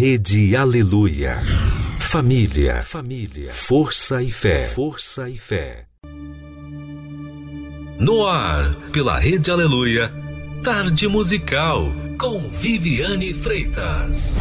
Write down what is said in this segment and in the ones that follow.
Rede Aleluia. Família, família, força e fé, força e fé. No ar, pela Rede Aleluia, Tarde Musical, com Viviane Freitas.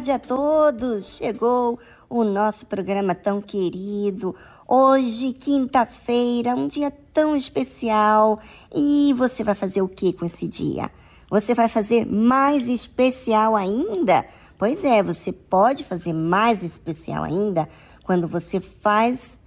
Tarde a todos! Chegou o nosso programa tão querido. Hoje, quinta-feira, um dia tão especial. E você vai fazer o que com esse dia? Você vai fazer mais especial ainda? Pois é, você pode fazer mais especial ainda quando você faz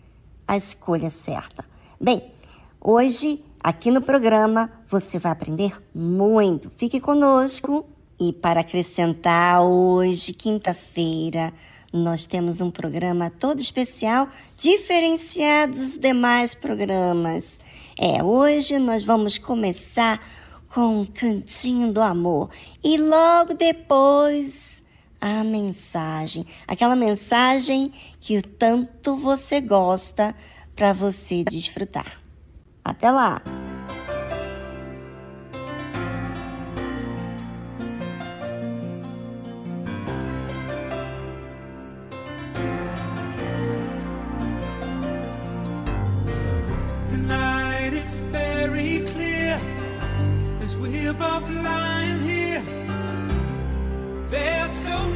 a escolha certa. Bem, hoje, aqui no programa, você vai aprender muito. Fique conosco e para acrescentar, hoje, quinta-feira, nós temos um programa todo especial, diferenciado dos demais programas. É, hoje nós vamos começar com um cantinho do amor e logo depois a mensagem, aquela mensagem que tanto você gosta para você desfrutar. Até lá! as we're both lying here. There's so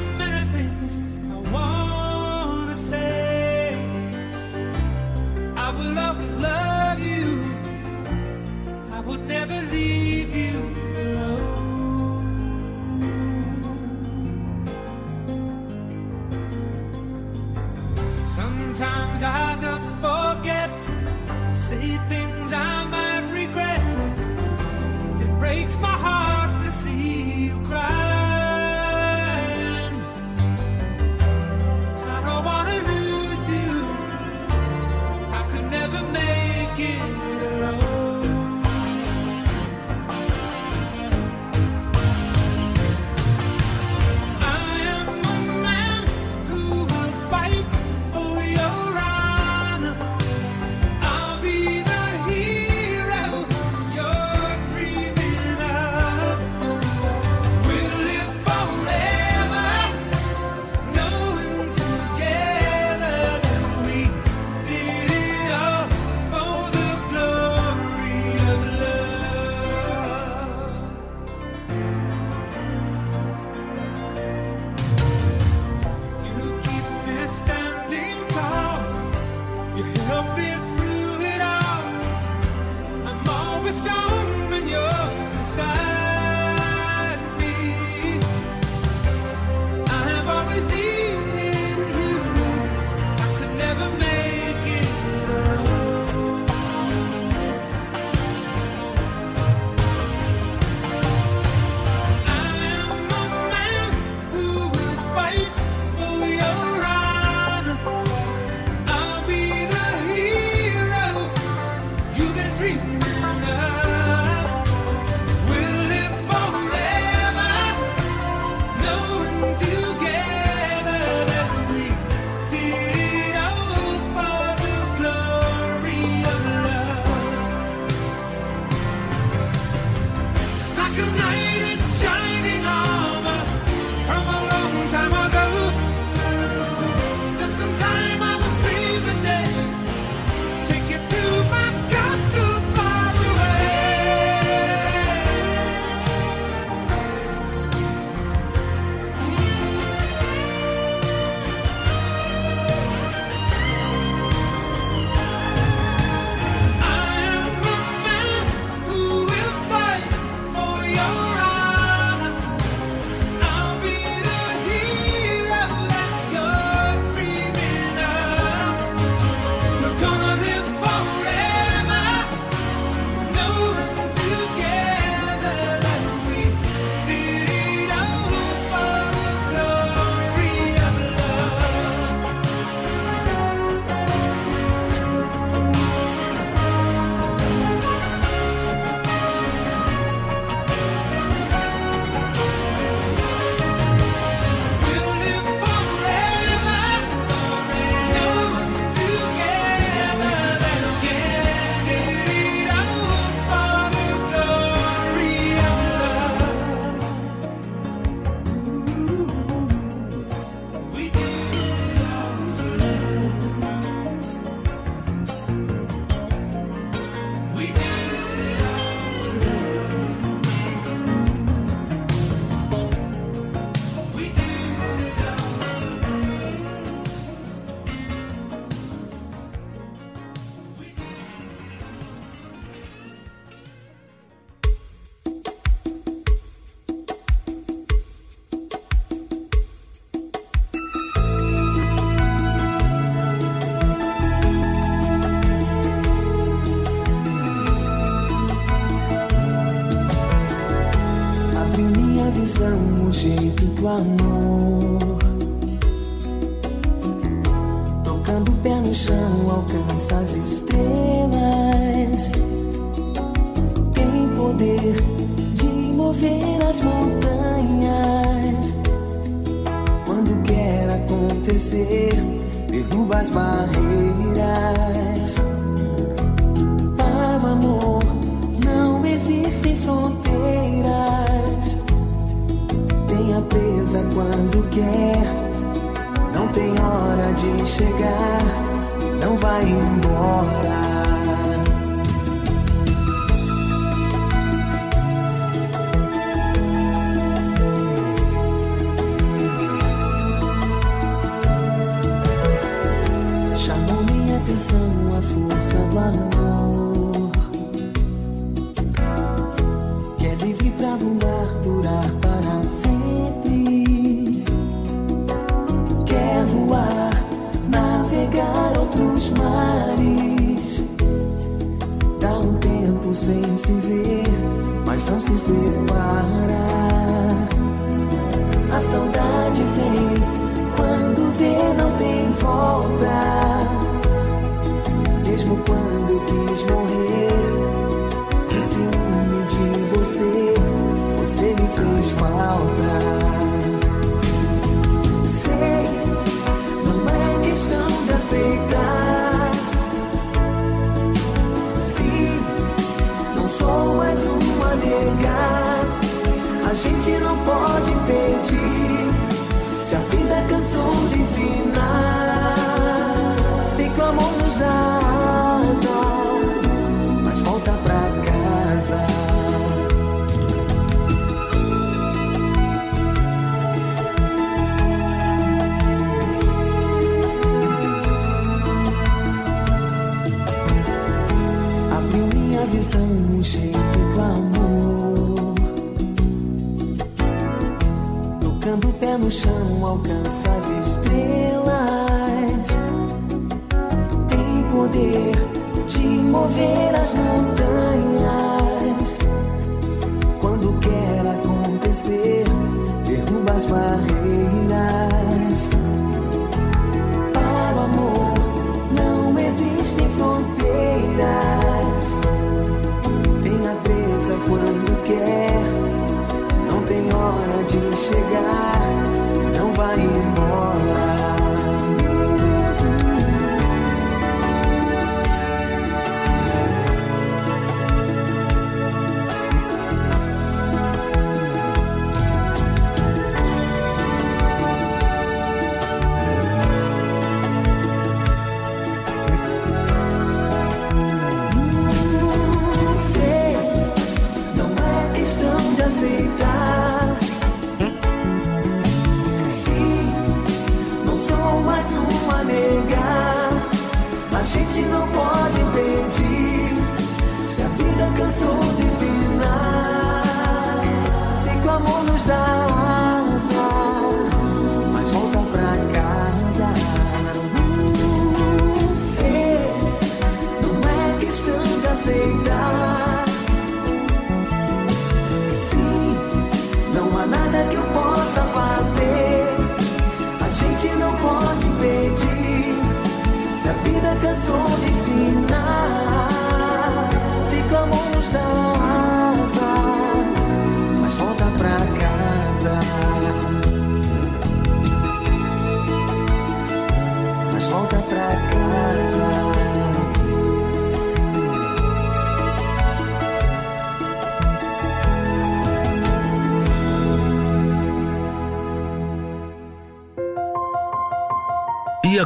como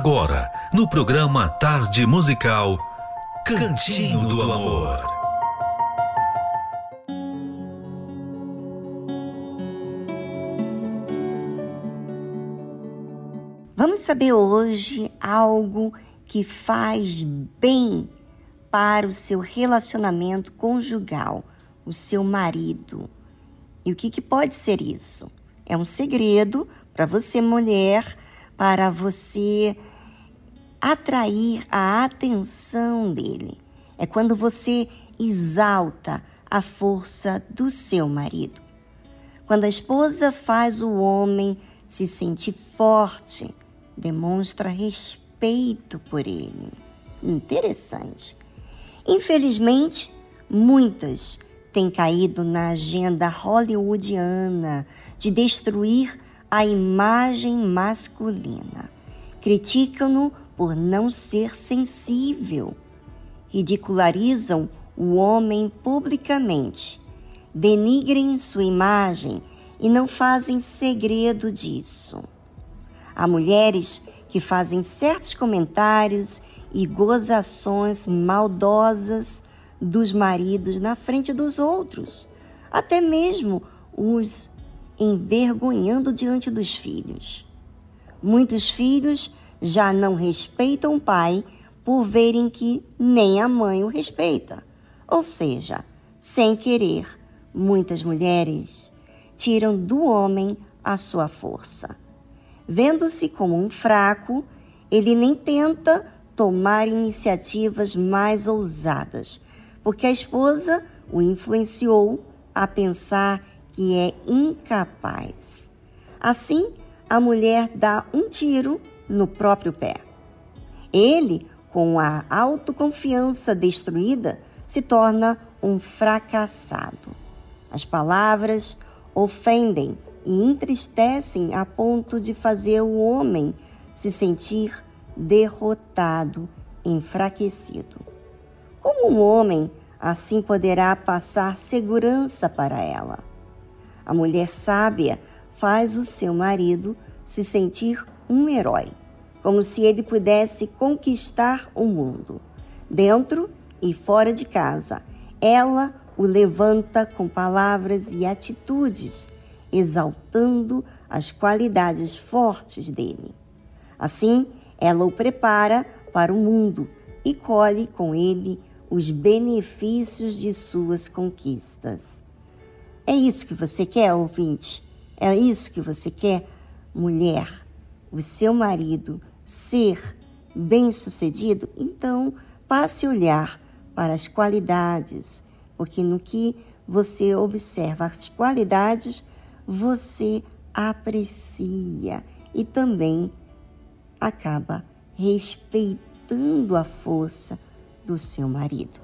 Agora, no programa Tarde Musical, Cantinho do Amor. Vamos saber hoje algo que faz bem para o seu relacionamento conjugal, o seu marido. E o que, que pode ser isso? É um segredo para você, mulher, para você atrair a atenção dele. É quando você exalta a força do seu marido. Quando a esposa faz o homem se sentir forte, demonstra respeito por ele. Interessante. Infelizmente, muitas têm caído na agenda hollywoodiana de destruir a imagem masculina. Criticam-no por não ser sensível. Ridicularizam o homem publicamente. Denigrem sua imagem e não fazem segredo disso. Há mulheres que fazem certos comentários e gozações maldosas dos maridos na frente dos outros, até mesmo os envergonhando diante dos filhos. Muitos filhos já não respeitam o pai por verem que nem a mãe o respeita. Ou seja, sem querer, muitas mulheres tiram do homem a sua força. Vendo-se como um fraco, ele nem tenta tomar iniciativas mais ousadas, porque a esposa o influenciou a pensar que é incapaz. Assim, a mulher dá um tiro no próprio pé. Ele, com a autoconfiança destruída, se torna um fracassado. As palavras ofendem e entristecem a ponto de fazer o homem se sentir derrotado, enfraquecido. Como um homem assim poderá passar segurança para ela? A mulher sábia faz o seu marido se sentir um herói, como se ele pudesse conquistar o mundo. Dentro e fora de casa, ela o levanta com palavras e atitudes exaltando as qualidades fortes dele. Assim, ela o prepara para o mundo e colhe com ele os benefícios de suas conquistas. É isso que você quer, ouvinte? É isso que você quer, mulher? O seu marido ser bem-sucedido? Então, passe a olhar para as qualidades, porque no que você observa as qualidades, você aprecia e também acaba respeitando a força do seu marido.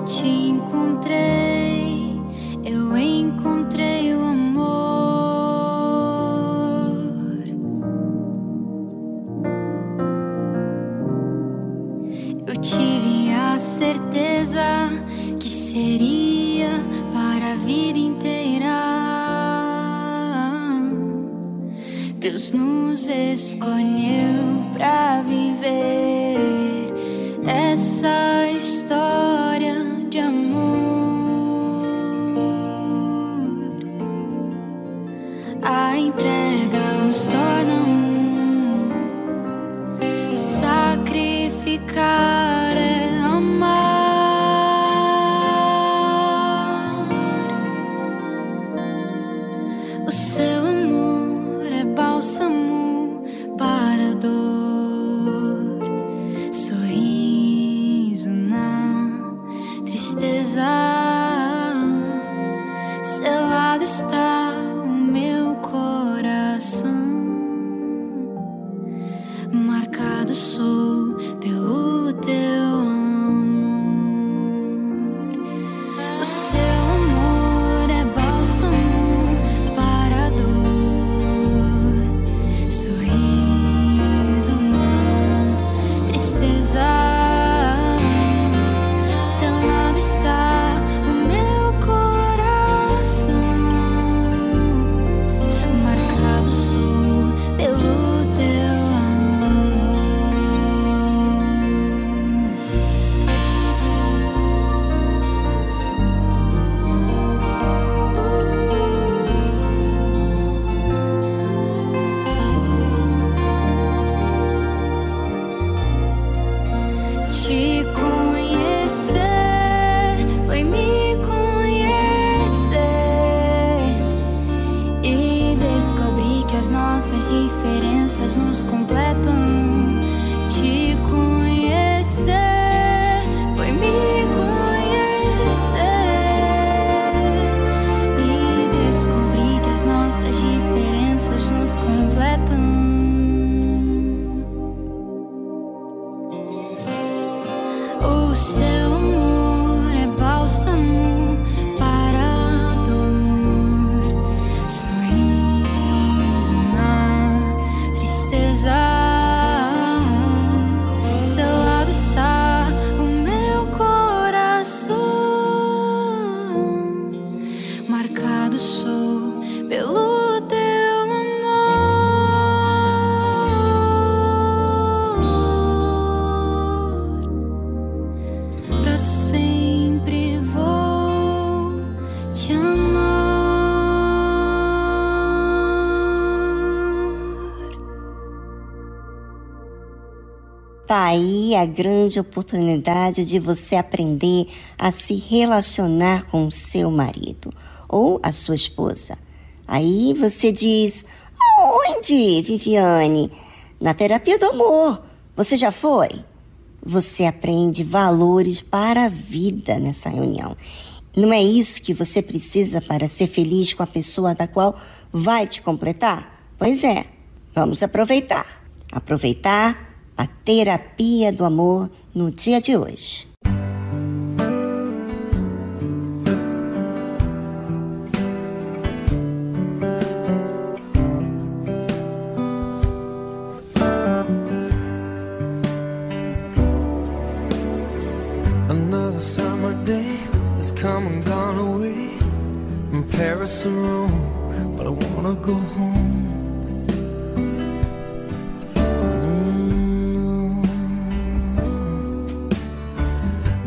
Eu Tá aí a grande oportunidade de você aprender a se relacionar com o seu marido ou a sua esposa. Aí você diz: Onde, Viviane? Na terapia do amor. Você já foi? Você aprende valores para a vida nessa reunião. Não é isso que você precisa para ser feliz com a pessoa da qual vai te completar? Pois é, vamos aproveitar. Aproveitar a terapia do amor no dia de hoje. Day come and gone away from Paris or Rome, but I wanna go home.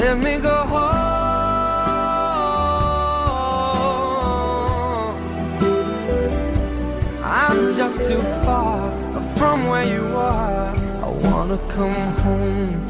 Let me go home. I'm just too far from where you are. I wanna come home.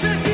Tanto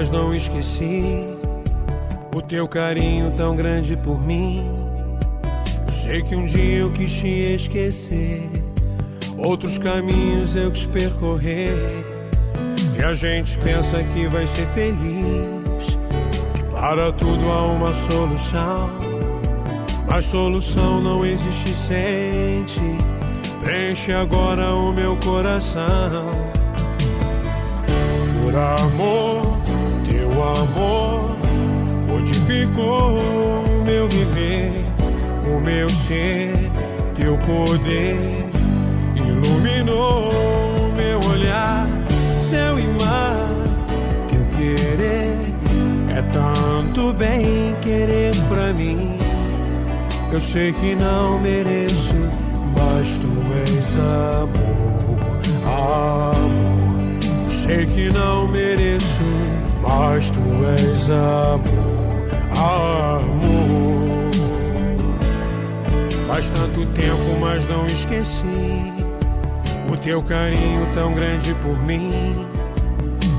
mas não esqueci o teu carinho tão grande por mim. Eu sei que um dia eu quis te esquecer, outros caminhos eu quis percorrer. E a gente pensa que vai ser feliz, que para tudo há uma solução. Mas solução não existe, sente. Preenche agora o meu coração por amor, amor modificou o meu viver, o meu ser, teu poder iluminou o meu olhar, céu e mar, teu querer é tanto bem querer pra mim. Eu sei que não mereço, mas tu és amor, amor. Sei que não mereço, mas tu és amor, amor. Faz tanto tempo, mas não esqueci o teu carinho tão grande por mim.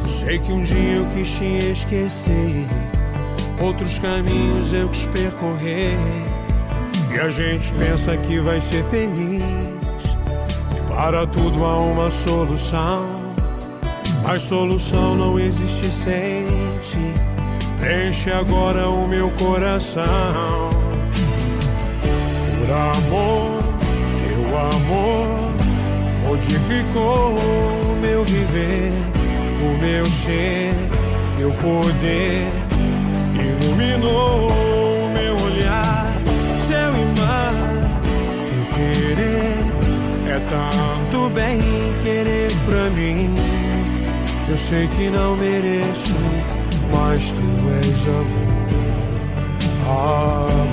Sei que um dia eu quis te esquecer, outros caminhos eu quis percorrer. E a gente pensa que vai ser feliz, e para tudo há uma solução. Mas solução não existe sem ti. Preenche agora o meu coração. Por amor, teu amor modificou o meu viver, o meu ser, teu poder iluminou o meu olhar, e mar, teu querer é tanto bem querer pra mim. Eu sei que não mereço, mas tu és amor. Amor.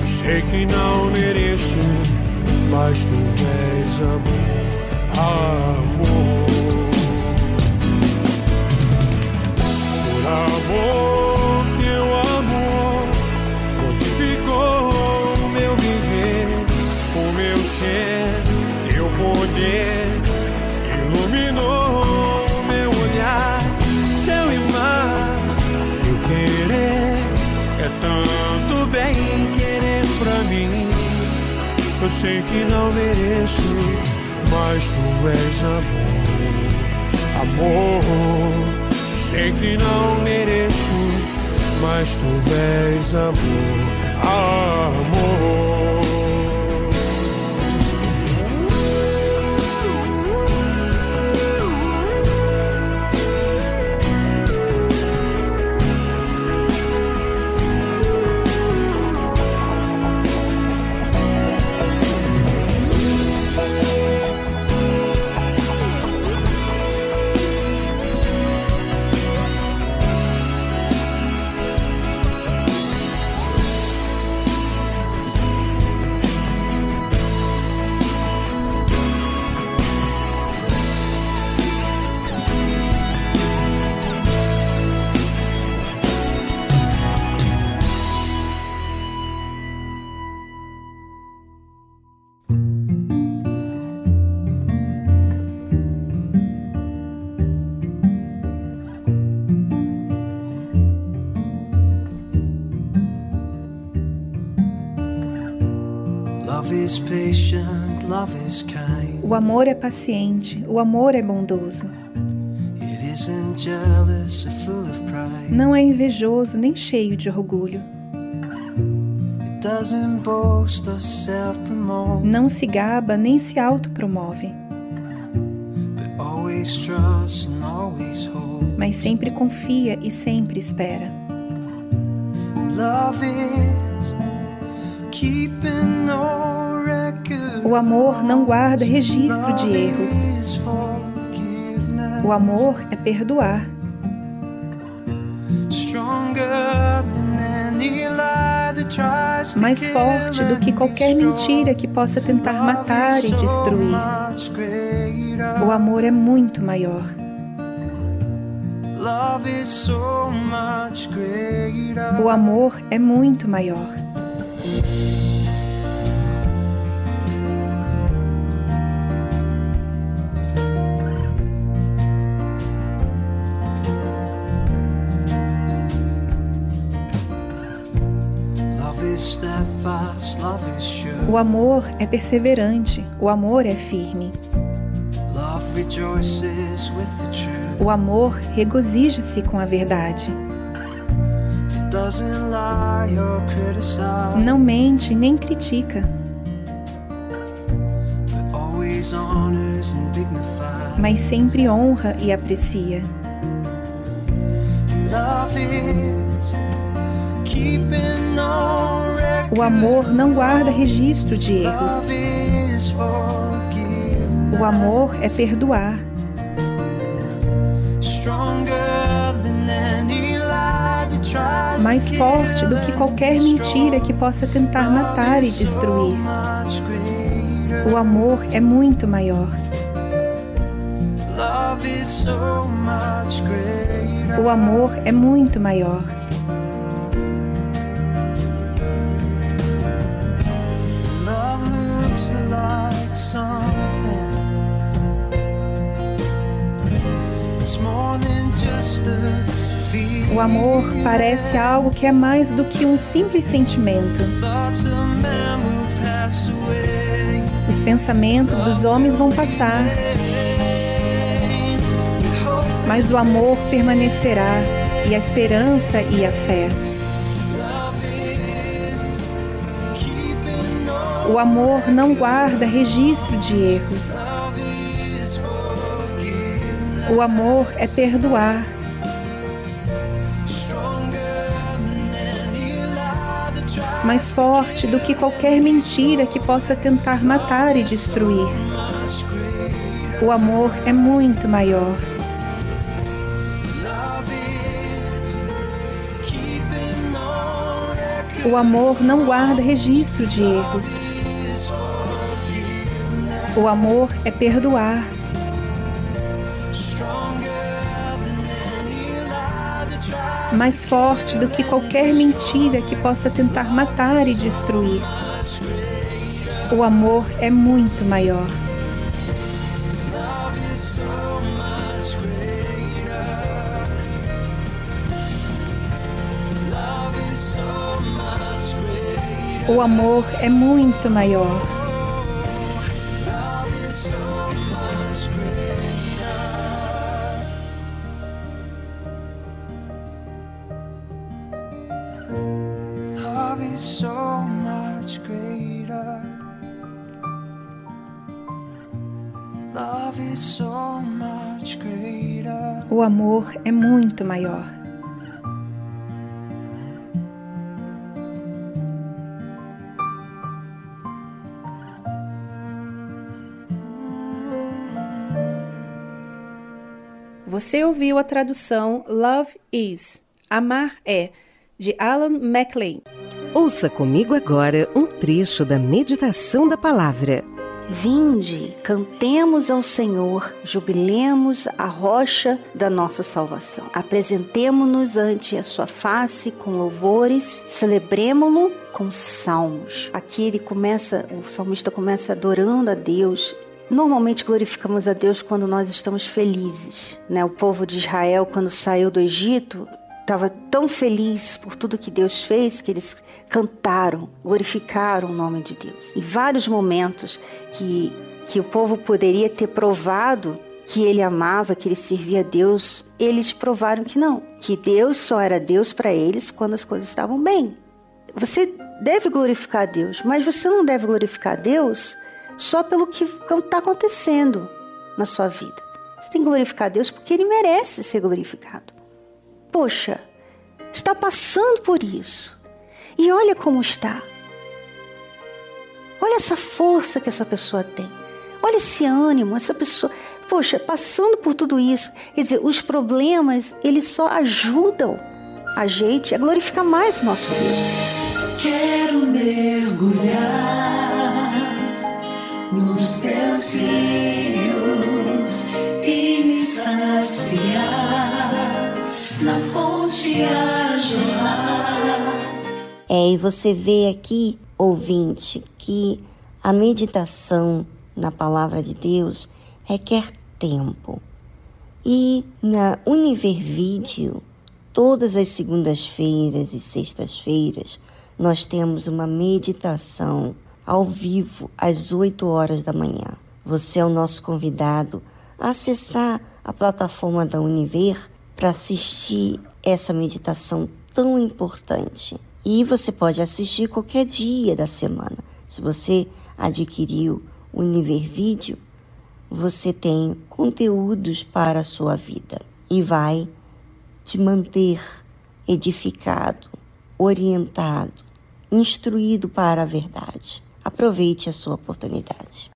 Eu sei que não mereço, mas tu és amor. Amor. Por amor, teu amor modificou o meu viver, o meu ser, teu poder tanto bem querer pra mim. Eu sei que não mereço, mas tu és amor, amor. Sei que não mereço, mas tu és amor, amor. O amor é paciente, o amor é bondoso. Não é invejoso nem cheio de orgulho. Não se gaba nem se autopromove, mas sempre confia e sempre espera. Love is keeping. O amor não guarda registro de erros. O amor é perdoar, mais forte do que qualquer mentira que possa tentar matar e destruir. O amor é muito maior. O amor é muito maior. O amor é perseverante, o amor é firme. O amor regozija-se com a verdade. Não mente nem critica, mas sempre honra e aprecia. O amor não guarda registro de erros. O amor é perdoar, mais forte do que qualquer mentira que possa tentar matar e destruir. O amor é muito maior. O amor é muito maior. O amor parece algo que é mais do que um simples sentimento. Os pensamentos dos homens vão passar, mas o amor permanecerá, e a esperança e a fé. O amor não guarda registro de erros. O amor é perdoar. Mais forte do que qualquer mentira que possa tentar matar e destruir. O amor é muito maior. O amor não guarda registro de erros. O amor é perdoar. Mais forte do que qualquer mentira que possa tentar matar e destruir. O amor é muito maior. O amor é muito maior. Amor é muito maior. Você ouviu a tradução Love is Amar é de Alan MacLean. Ouça comigo agora um trecho da meditação da palavra. Vinde, cantemos ao Senhor, jubilemos a rocha da nossa salvação. Apresentemo-nos ante a sua face com louvores, celebremo-lo com salmos. Aqui ele começa, o salmista começa adorando a Deus. Normalmente glorificamos a Deus quando nós estamos felizes, né? O povo de Israel quando saiu do Egito estava tão feliz por tudo que Deus fez que eles cantaram, glorificaram o nome de Deus. Em vários momentos que, que o povo poderia ter provado que ele amava, que ele servia a Deus, eles provaram que não, que Deus só era Deus para eles quando as coisas estavam bem. Você deve glorificar Deus, mas você não deve glorificar Deus só pelo que está acontecendo na sua vida. Você tem que glorificar Deus porque ele merece ser glorificado. Poxa, está passando por isso. E olha como está. Olha essa força que essa pessoa tem. Olha esse ânimo, essa pessoa. Poxa, passando por tudo isso. Quer dizer, os problemas, eles só ajudam a gente a glorificar mais o nosso Deus. Quero mergulhar nos teus rios e me saciar na fonte a jorrar. É, e você vê aqui, ouvinte, que a meditação na palavra de Deus requer tempo. E na Univer Vídeo, todas as segundas-feiras e sextas-feiras, nós temos uma meditação ao vivo às 8 horas da manhã. Você é o nosso convidado a acessar a plataforma da Univer para assistir essa meditação tão importante. E você pode assistir qualquer dia da semana. Se você adquiriu o Univer Vídeo, você tem conteúdos para a sua vida e vai te manter edificado, orientado, instruído para a verdade. Aproveite a sua oportunidade.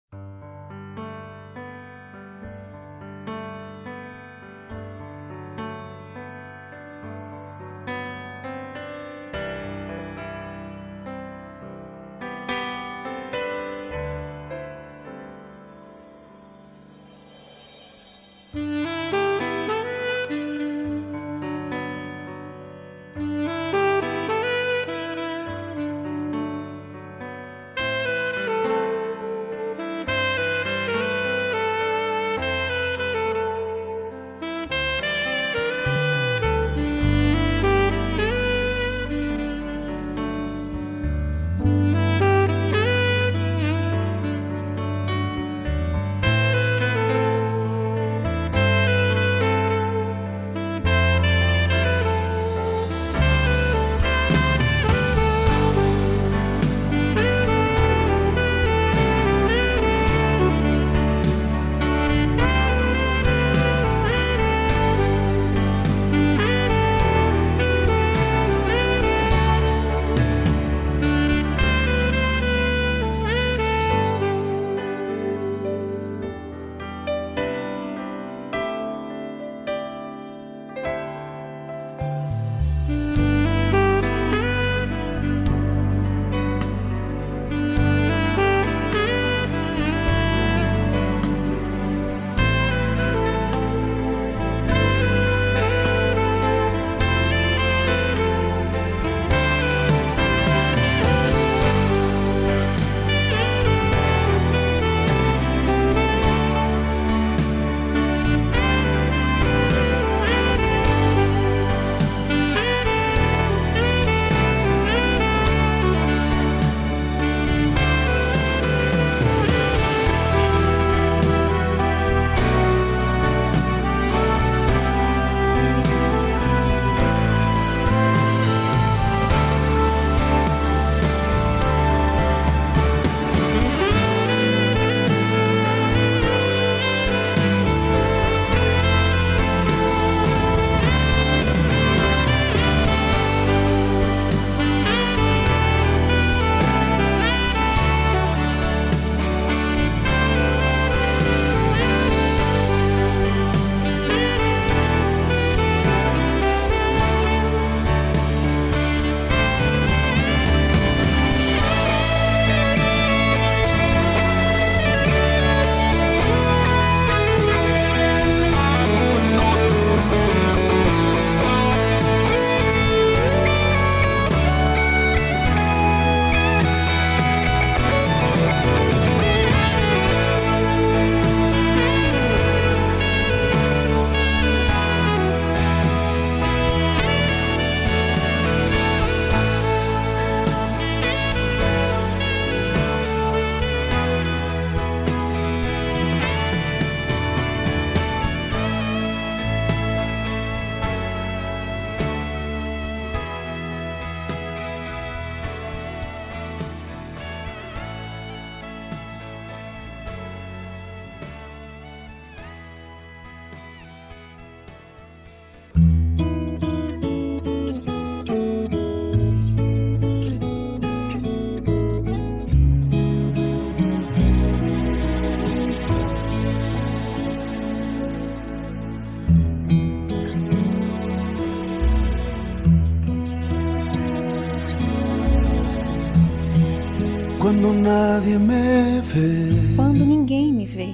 Me ve. Quando ninguém me vê.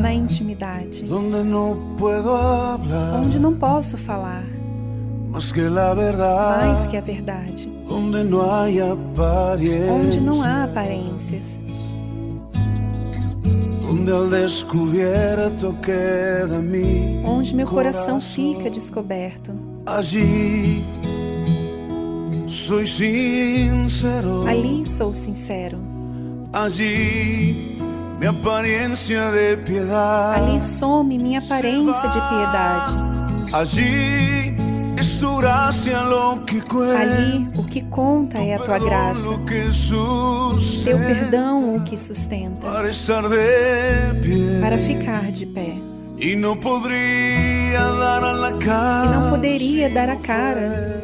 Na intimidade. Onde não posso falar. Más que la verdad. Mais que a verdade. Onde não há aparências. Onde meu coração fica descoberto. Allí soy sincero. Ali sou sincero. Allí mi apariencia de piedad. Ali some minha aparência de piedade. Allí es tu gracia lo que cuenta. Ali o que conta é a tua graça. Teu perdão o que sustenta. Para estar de pie. Para ficar de pé. E não poderia dar a cara.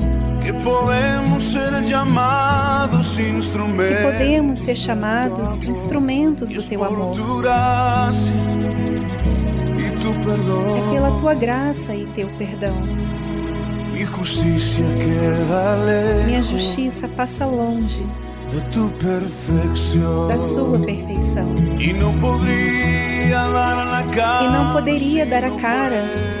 que podemos ser chamados instrumentos, que podemos ser chamados instrumentos do teu amor. É pela tua graça e teu perdão. Minha justiça passa longe da sua perfeição. E não poderia dar a cara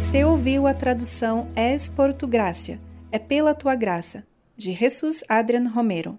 Você ouviu a tradução Es por tu gracia, é pela tua graça, de Jesus Adrian Romero.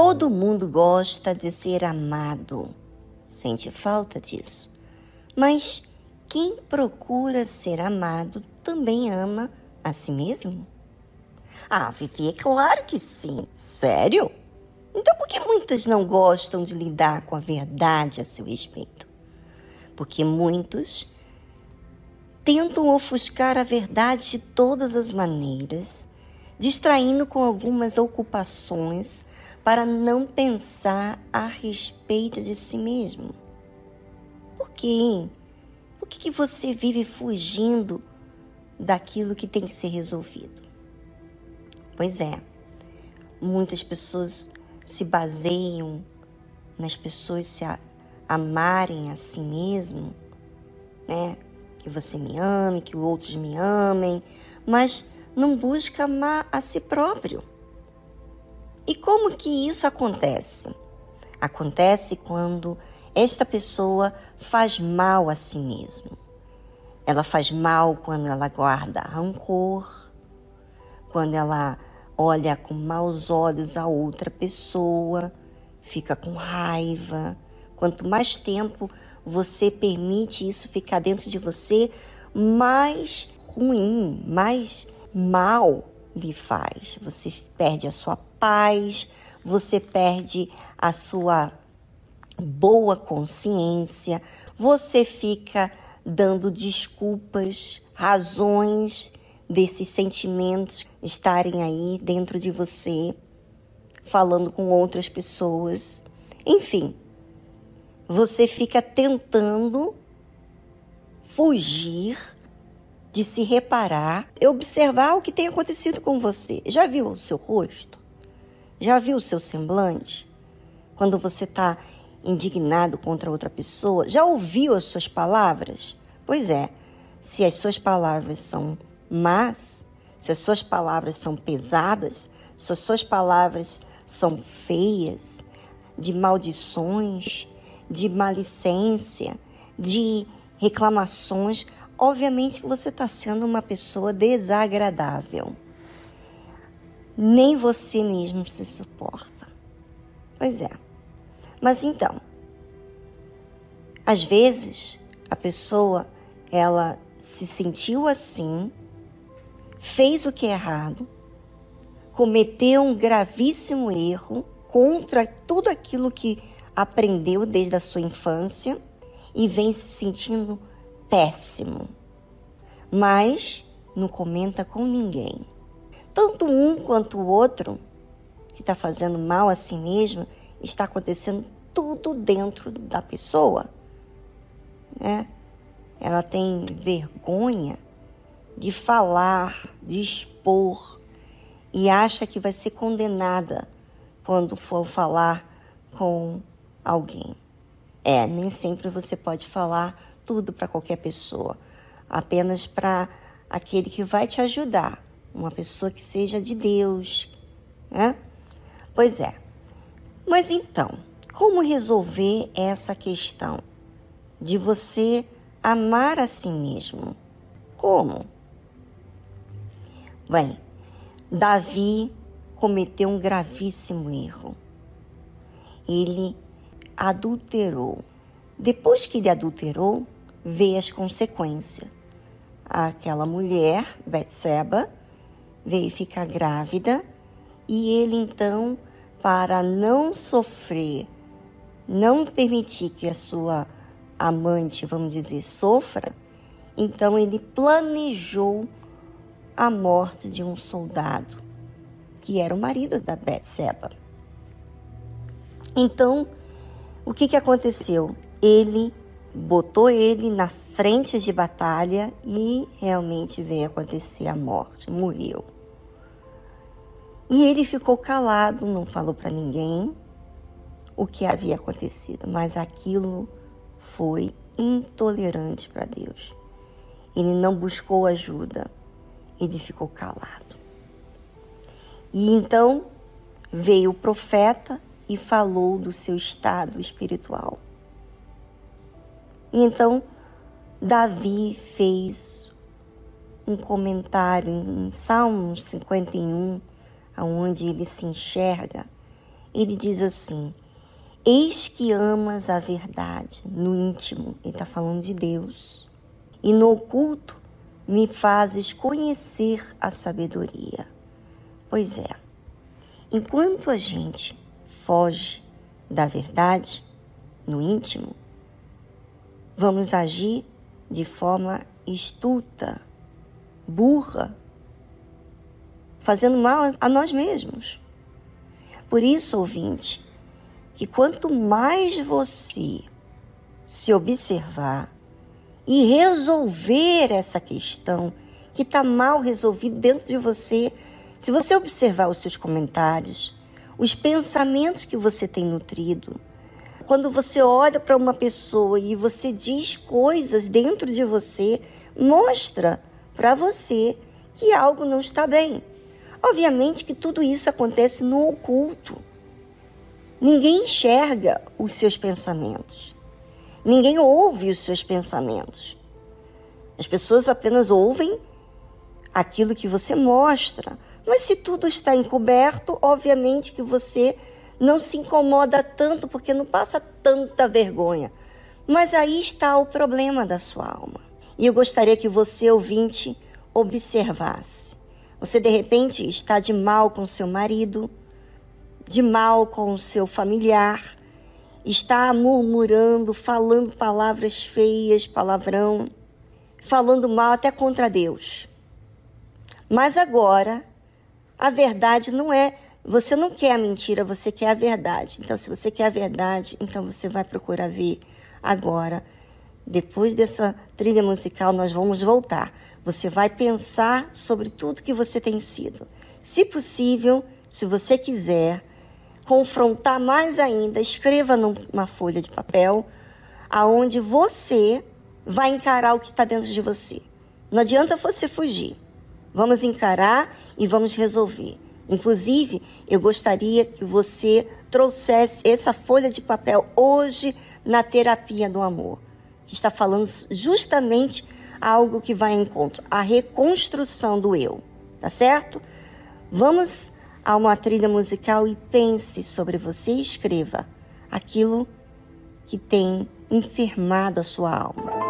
Todo mundo gosta de ser amado, sente falta disso. Mas quem procura ser amado também ama a si mesmo? Ah, Vivi, é claro que sim. Sério? Então por que muitas não gostam de lidar com a verdade a seu respeito? Porque muitos tentam ofuscar a verdade de todas as maneiras, distraindo com algumas ocupações para não pensar a respeito de si mesmo. Por quê? Por que, que você vive fugindo daquilo que tem que ser resolvido? Pois é, muitas pessoas se baseiam nas pessoas se amarem a si mesmo, né? Que você me ame, que outros me amem, mas não busca amar a si próprio. E como que isso acontece? Acontece quando esta pessoa faz mal a si mesma. Ela faz mal quando ela guarda rancor, quando ela olha com maus olhos a outra pessoa, fica com raiva. Quanto mais tempo você permite isso ficar dentro de você, mais ruim, mais mal lhe faz. Você perde a sua paz, você perde a sua boa consciência, você fica dando desculpas, razões desses sentimentos estarem aí dentro de você, falando com outras pessoas. Enfim, você fica tentando fugir de se reparar e observar o que tem acontecido com você. Já viu o seu rosto? Já viu o seu semblante? Quando você está indignado contra outra pessoa? Já ouviu as suas palavras? Pois é, se as suas palavras são mas, se as suas palavras são pesadas, se as suas palavras são feias, de maldições, de malicência, de reclamações, obviamente você está sendo uma pessoa desagradável. Nem você mesmo se suporta. Pois é. Mas então, às vezes a pessoa ela se sentiu assim fez o que é errado, cometeu um gravíssimo erro contra tudo aquilo que aprendeu desde a sua infância e vem se sentindo péssimo. Mas não comenta com ninguém. Tanto um quanto o outro, que está fazendo mal a si mesmo, está acontecendo tudo dentro da pessoa. Né? Ela tem vergonha de falar, de expor e acha que vai ser condenada quando for falar com alguém. É, nem sempre você pode falar tudo para qualquer pessoa, apenas para aquele que vai te ajudar, uma pessoa que seja de Deus, né? Pois é. Mas então, como resolver essa questão de você amar a si mesmo? Como? Bem, Davi cometeu um gravíssimo erro. Ele adulterou. Depois que ele adulterou, veio as consequências. Aquela mulher, Betseba, veio ficar grávida e ele então, para não sofrer, não permitir que a sua amante, vamos dizer, sofra, então ele planejou a morte de um soldado, que era o marido da Betseba. Então, o que, que aconteceu? Ele botou ele na frente de batalha e realmente veio acontecer a morte, morreu. E ele ficou calado, não falou para ninguém o que havia acontecido, mas aquilo foi intolerante para Deus. Ele não buscou ajuda ele ficou calado. E então veio o profeta e falou do seu estado espiritual. E então Davi fez um comentário em Salmos 51, aonde ele se enxerga. Ele diz assim: Eis que amas a verdade no íntimo, ele está falando de Deus, e no oculto me fazes conhecer a sabedoria. Pois é, enquanto a gente foge da verdade no íntimo, vamos agir de forma estulta, burra, fazendo mal a nós mesmos. Por isso, ouvinte, que quanto mais você se observar, e resolver essa questão que está mal resolvida dentro de você. Se você observar os seus comentários, os pensamentos que você tem nutrido, quando você olha para uma pessoa e você diz coisas dentro de você, mostra para você que algo não está bem. Obviamente que tudo isso acontece no oculto. Ninguém enxerga os seus pensamentos. Ninguém ouve os seus pensamentos. As pessoas apenas ouvem aquilo que você mostra. Mas se tudo está encoberto, obviamente que você não se incomoda tanto porque não passa tanta vergonha. Mas aí está o problema da sua alma. E eu gostaria que você, ouvinte, observasse. Você de repente está de mal com seu marido, de mal com seu familiar, está murmurando, falando palavras feias, palavrão, falando mal até contra Deus. Mas agora, a verdade não é. Você não quer a mentira, você quer a verdade. Então, se você quer a verdade, então você vai procurar ver agora. Depois dessa trilha musical, nós vamos voltar. Você vai pensar sobre tudo que você tem sido. Se possível, se você quiser confrontar mais ainda, escreva numa folha de papel aonde você vai encarar o que está dentro de você. Não adianta você fugir. Vamos encarar e vamos resolver. Inclusive, eu gostaria que você trouxesse essa folha de papel hoje na terapia do amor, que está falando justamente algo que vai em encontro, a reconstrução do eu, tá certo? Vamos a uma trilha musical e pense sobre você e escreva aquilo que tem enfermado a sua alma.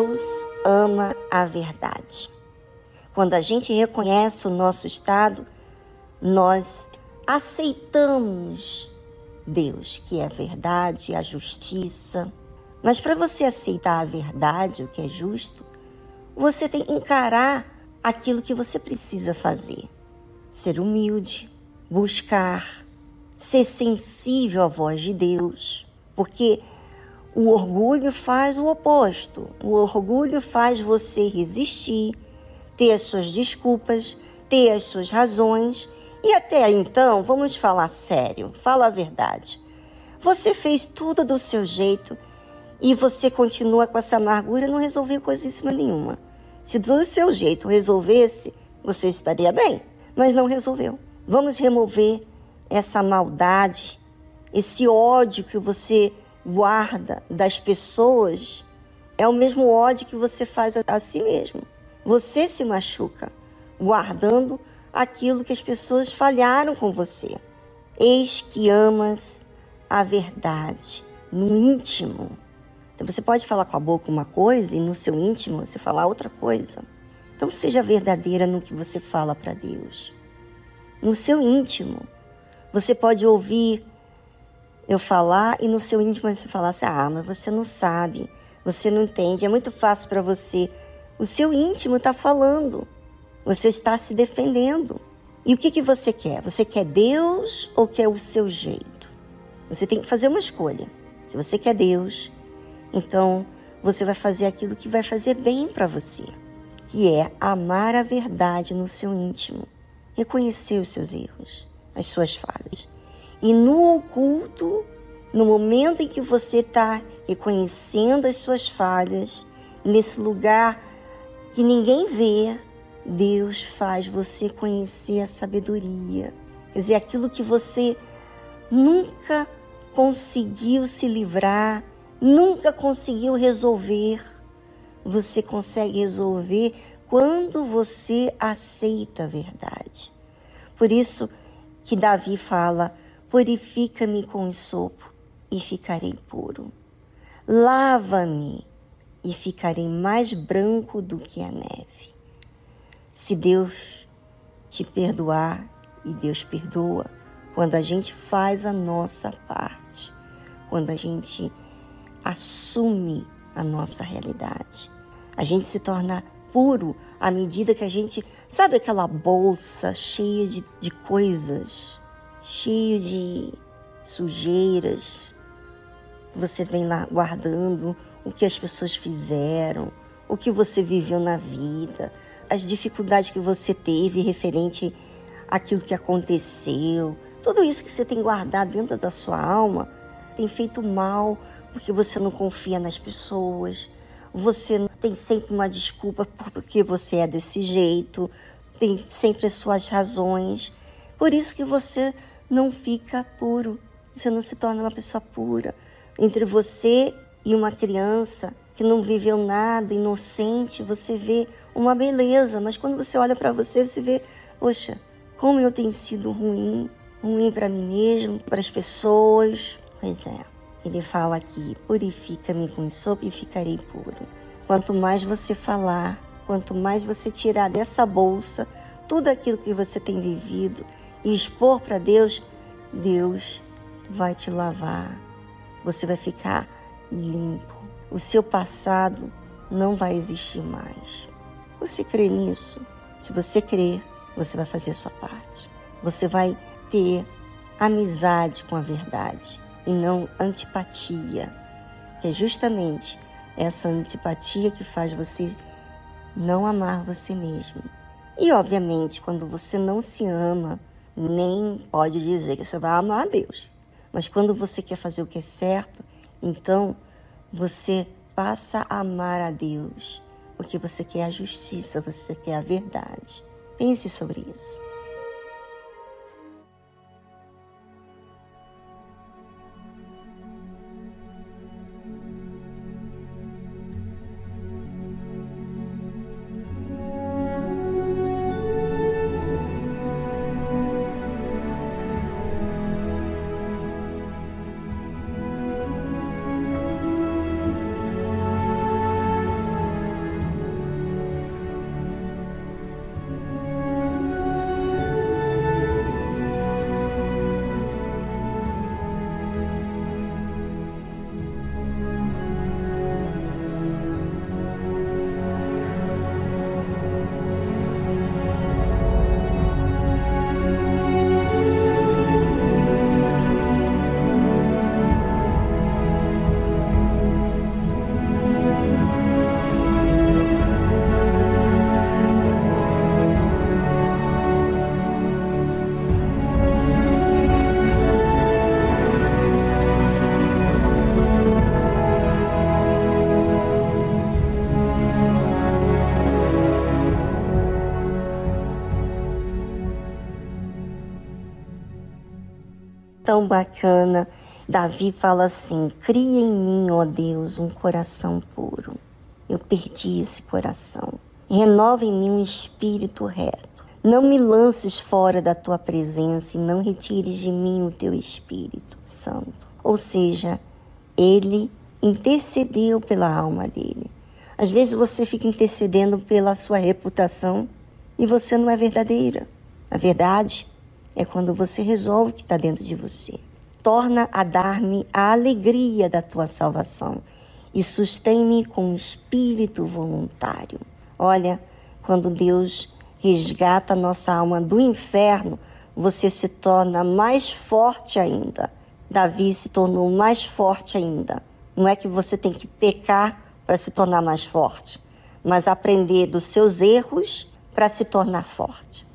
Deus ama a verdade. Quando a gente reconhece o nosso estado, nós aceitamos Deus, que é a verdade, a justiça. Mas para você aceitar a verdade, o que é justo, você tem que encarar aquilo que você precisa fazer. Ser humilde, buscar, ser sensível à voz de Deus, porque o orgulho faz o oposto. O orgulho faz você resistir, ter as suas desculpas, ter as suas razões. E até então, vamos falar sério, fala a verdade. Você fez tudo do seu jeito e você continua com essa amargura e não resolveu coisíssima nenhuma. Se do seu jeito resolvesse, você estaria bem, mas não resolveu. Vamos remover essa maldade, esse ódio que você guarda das pessoas, é o mesmo ódio que você faz a, si mesmo. Você se machuca guardando aquilo que as pessoas falharam com você. Eis que amas a verdade no íntimo. Então você pode falar com a boca uma coisa e no seu íntimo você falar outra coisa. Então seja verdadeira no que você fala para Deus. No seu íntimo, você pode ouvir eu falar e no seu íntimo você falar assim: ah, mas você não sabe, você não entende, é muito fácil para você. O seu íntimo está falando, você está se defendendo. E o que, que você quer? Você quer Deus ou quer o seu jeito? Você tem que fazer uma escolha. Se você quer Deus, então você vai fazer aquilo que vai fazer bem para você, que é amar a verdade no seu íntimo, reconhecer os seus erros as suas falhas. E no oculto, no momento em que você está reconhecendo as suas falhas, nesse lugar que ninguém vê, Deus faz você conhecer a sabedoria. Quer dizer, aquilo que você nunca conseguiu se livrar, nunca conseguiu resolver, você consegue resolver quando você aceita a verdade. Por isso, que Davi fala: Purifica-me com sopo e ficarei puro. Lava-me e ficarei mais branco do que a neve. Se Deus te perdoar, e Deus perdoa, quando a gente faz a nossa parte, quando a gente assume a nossa realidade, a gente se torna puro à medida que a gente. Sabe aquela bolsa cheia de, de coisas, cheia de sujeiras? Você vem lá guardando o que as pessoas fizeram, o que você viveu na vida, as dificuldades que você teve referente àquilo que aconteceu. Tudo isso que você tem guardado dentro da sua alma tem feito mal porque você não confia nas pessoas, você tem sempre uma desculpa porque você é desse jeito, tem sempre as suas razões. Por isso que você não fica puro, você não se torna uma pessoa pura. Entre você e uma criança que não viveu nada, inocente, você vê uma beleza, mas quando você olha para você, você vê, poxa, como eu tenho sido ruim, ruim para mim mesmo, para as pessoas. Pois é. Ele fala aqui: purifica-me com sopa e ficarei puro. Quanto mais você falar, quanto mais você tirar dessa bolsa tudo aquilo que você tem vivido e expor para Deus, Deus vai te lavar. Você vai ficar limpo. O seu passado não vai existir mais. Você crê nisso? Se você crer, você vai fazer a sua parte. Você vai ter amizade com a verdade e não antipatia, que é justamente essa antipatia que faz você não amar você mesmo. E obviamente, quando você não se ama, nem pode dizer que você vai amar a Deus. Mas quando você quer fazer o que é certo, então você passa a amar a Deus, porque você quer a justiça, você quer a verdade. Pense sobre isso. Tão bacana. Davi fala assim: Cria em mim, ó Deus, um coração puro. Eu perdi esse coração. Renova em mim um espírito reto. Não me lances fora da tua presença e não retires de mim o teu Espírito Santo. Ou seja, ele intercedeu pela alma dele. Às vezes você fica intercedendo pela sua reputação e você não é verdadeira. A verdade é quando você resolve o que está dentro de você. Torna a dar-me a alegria da tua salvação e sustém-me com um espírito voluntário. Olha, quando Deus resgata a nossa alma do inferno, você se torna mais forte ainda. Davi se tornou mais forte ainda. Não é que você tem que pecar para se tornar mais forte, mas aprender dos seus erros para se tornar forte.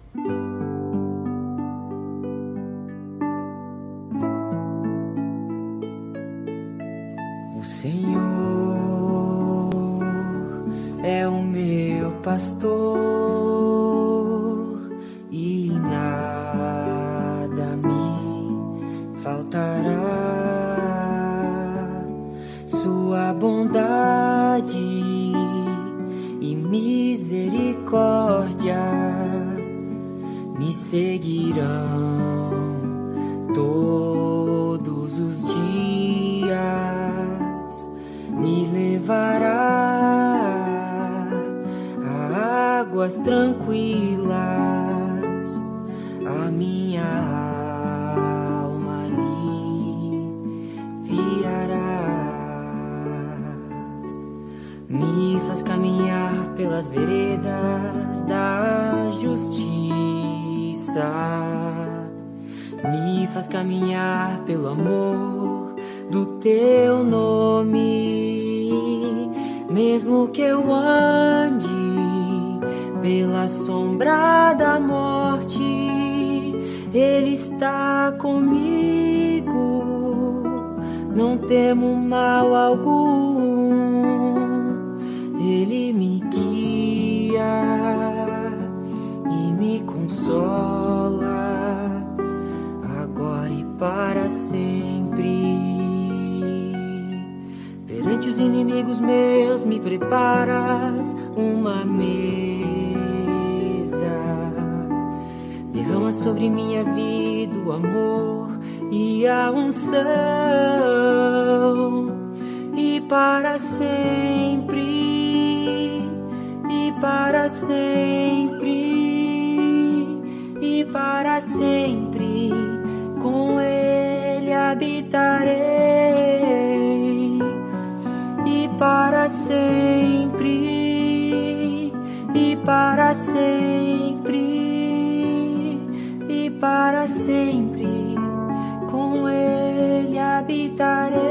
É o meu pastor e nada me faltará. Sua bondade e misericórdia me seguirão todos os dias, me levará águas tranquilas, a minha alma aliviará. Me faz caminhar pelas veredas da justiça. Me faz caminhar pelo amor do teu nome. Mesmo que eu ande pela sombra da morte, Ele está comigo. Não temo mal algum. Ele me guia e me consola agora e para sempre. Perante os inimigos meus me preparas uma mesa. Derrama sobre minha vida o amor e a unção. E para sempre, e para sempre, e para sempre, com Ele habitarei. E para sempre, e para sempre, para sempre, com Ele habitarei.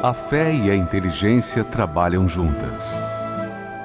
A fé e a inteligência trabalham juntas.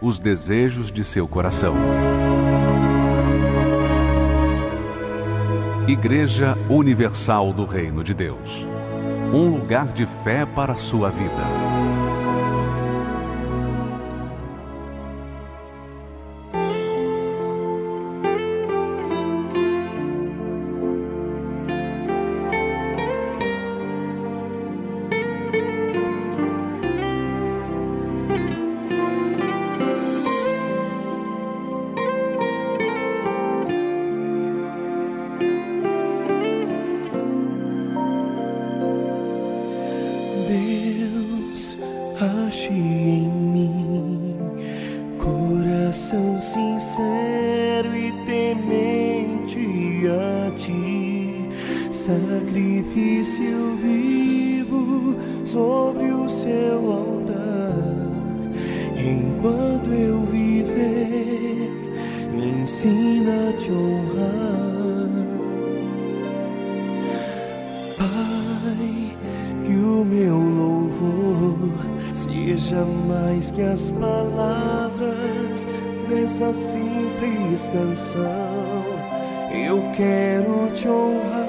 os desejos de seu coração. Igreja Universal do Reino de Deus um lugar de fé para a sua vida. sacrifício vivo sobre o seu altar. Enquanto eu viver, me ensina a te honrar. Pai, que o meu louvor seja mais que as palavras dessa simples canção. Eu quero te honrar.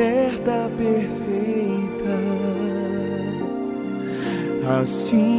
oferta perfeita. Assim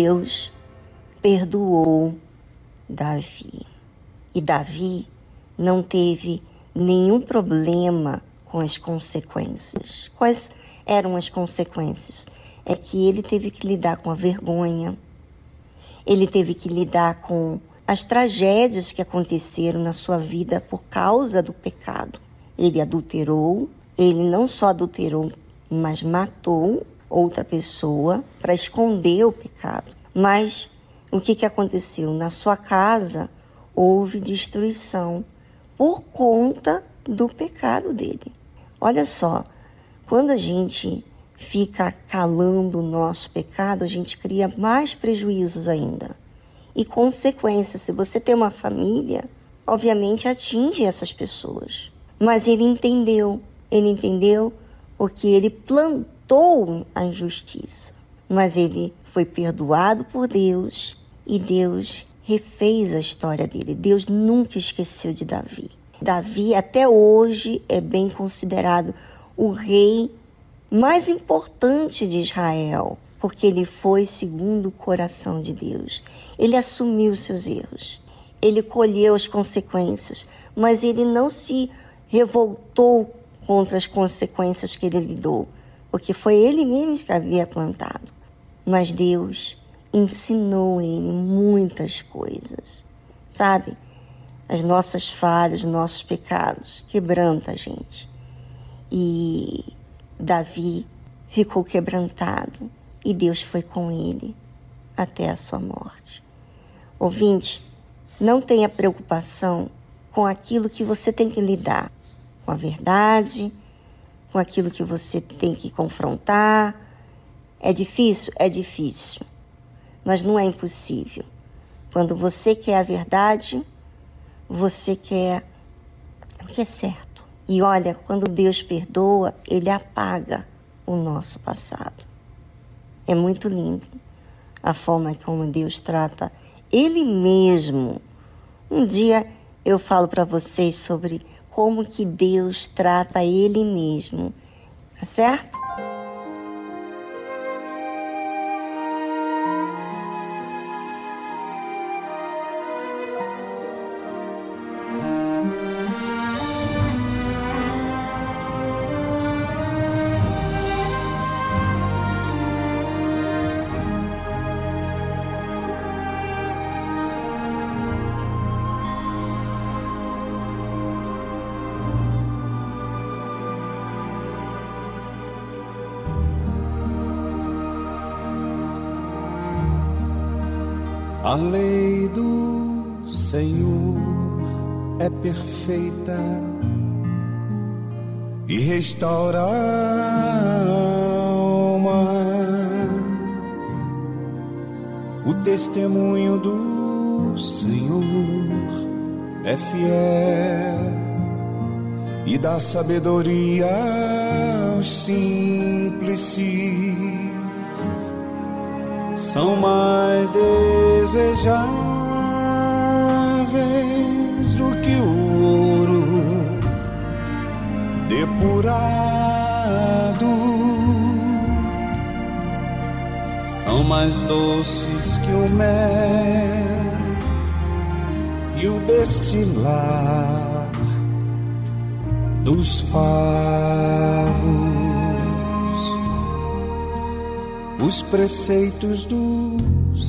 Deus perdoou Davi. E Davi não teve nenhum problema com as consequências. Quais eram as consequências? É que ele teve que lidar com a vergonha, ele teve que lidar com as tragédias que aconteceram na sua vida por causa do pecado. Ele adulterou, ele não só adulterou, mas matou outra pessoa para esconder o pecado. Mas o que, que aconteceu? Na sua casa houve destruição por conta do pecado dele. Olha só, quando a gente fica calando o nosso pecado, a gente cria mais prejuízos ainda. E consequências, se você tem uma família, obviamente atinge essas pessoas. Mas ele entendeu, ele entendeu porque ele plantou a injustiça. Mas ele foi perdoado por Deus e Deus refez a história dele. Deus nunca esqueceu de Davi. Davi até hoje é bem considerado o rei mais importante de Israel, porque ele foi segundo o coração de Deus. Ele assumiu seus erros. Ele colheu as consequências, mas ele não se revoltou contra as consequências que ele lidou, porque foi ele mesmo que havia plantado. Mas Deus ensinou ele muitas coisas, sabe? As nossas falhas, nossos pecados, quebranta a gente. E Davi ficou quebrantado e Deus foi com ele até a sua morte. Ouvinte, não tenha preocupação com aquilo que você tem que lidar, com a verdade, com aquilo que você tem que confrontar. É difícil? É difícil mas não é impossível. Quando você quer a verdade, você quer o que é certo. E olha, quando Deus perdoa, Ele apaga o nosso passado. É muito lindo a forma como Deus trata Ele mesmo. Um dia eu falo para vocês sobre como que Deus trata Ele mesmo, tá certo? Lei do Senhor é perfeita e restaura a alma. O testemunho do Senhor é fiel e dá sabedoria aos simples são mais desejáveis do que o ouro depurado. São mais doces que o mel e o destilar dos favos. Os preceitos do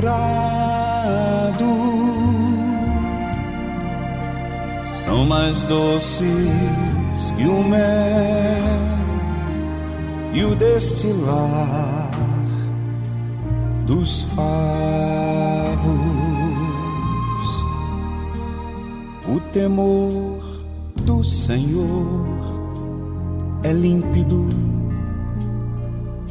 depurado. São mais doces que o mel e o destilar dos favos. O temor do Senhor é límpido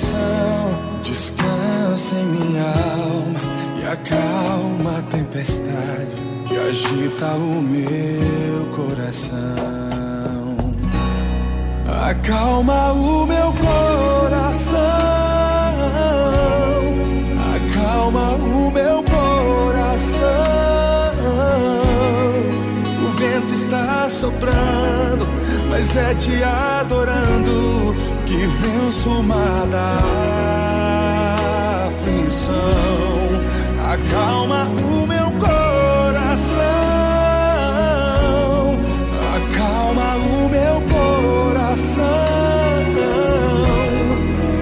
Direção. Descansa em minha alma e acalma a tempestade que agita o meu coração. Acalma o meu coração, acalma o meu coração. O vento está soprando, mas é te adorando que venço o da aflição. Acalma o meu coração, acalma o meu coração.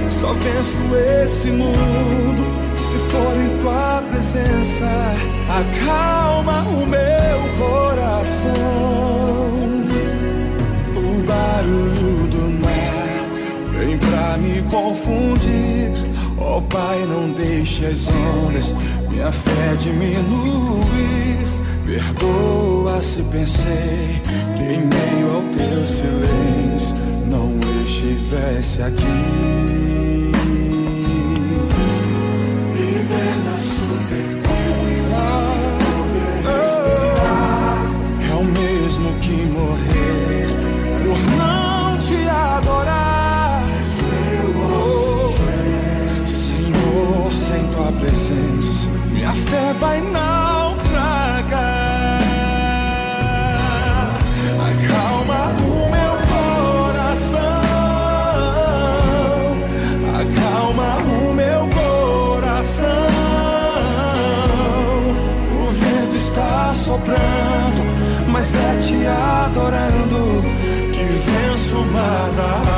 Só venço esse mundo se for em tua presença. Acalma o meu coração. Me confundir. Ó Pai, não deixe as ondas minha fé diminuir. Perdoa se pensei que em meio ao teu silêncio não estivesse aqui. Viver na superfície, presença, minha fé vai naufragar. Acalma o meu coração, acalma o meu coração. O vento está soprando, mas é te adorando que venço o mar da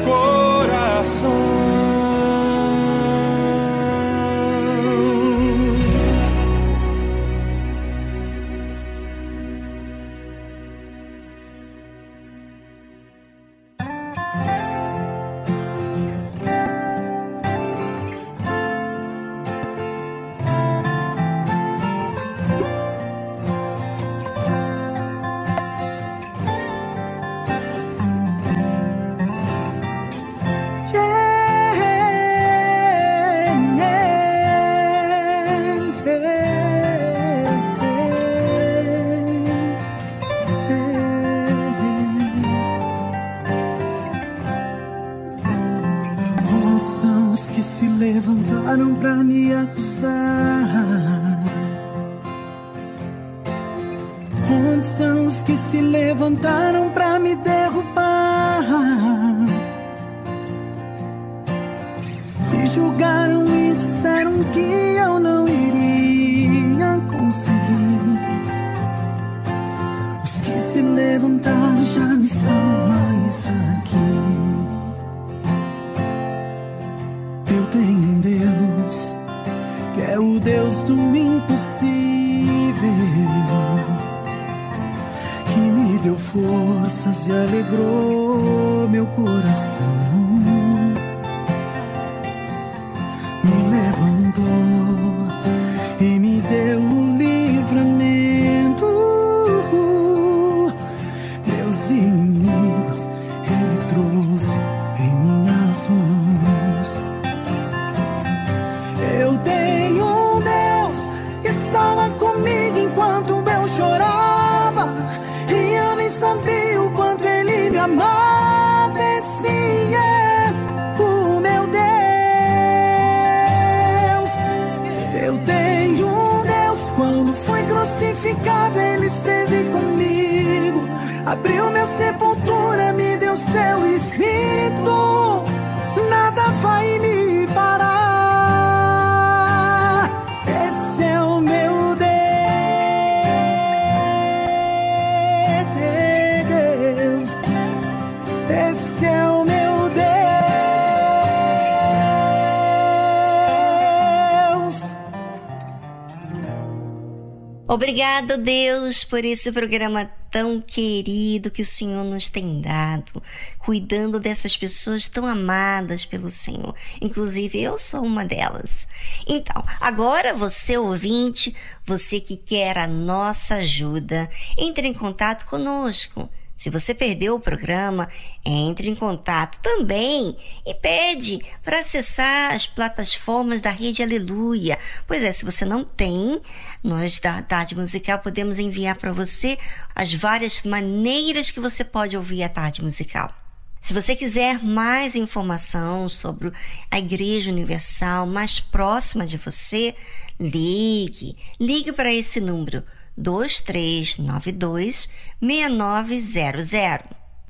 Obrigado, Deus, por esse programa tão querido que o Senhor nos tem dado, cuidando dessas pessoas tão amadas pelo Senhor. Inclusive, eu sou uma delas. Então, agora você ouvinte, você que quer a nossa ajuda, entre em contato conosco se você perdeu o programa, entre em contato também e pede para acessar as plataformas da Rede Aleluia. Pois é, se você não tem, nós da Tarde Musical podemos enviar para você as várias maneiras que você pode ouvir a Tarde Musical. Se você quiser mais informação sobre a Igreja Universal mais próxima de você, ligue. Ligue para esse número 2392 6900.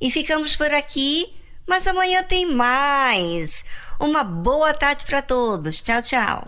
E ficamos por aqui, mas amanhã tem mais. Uma boa tarde para todos. Tchau, tchau.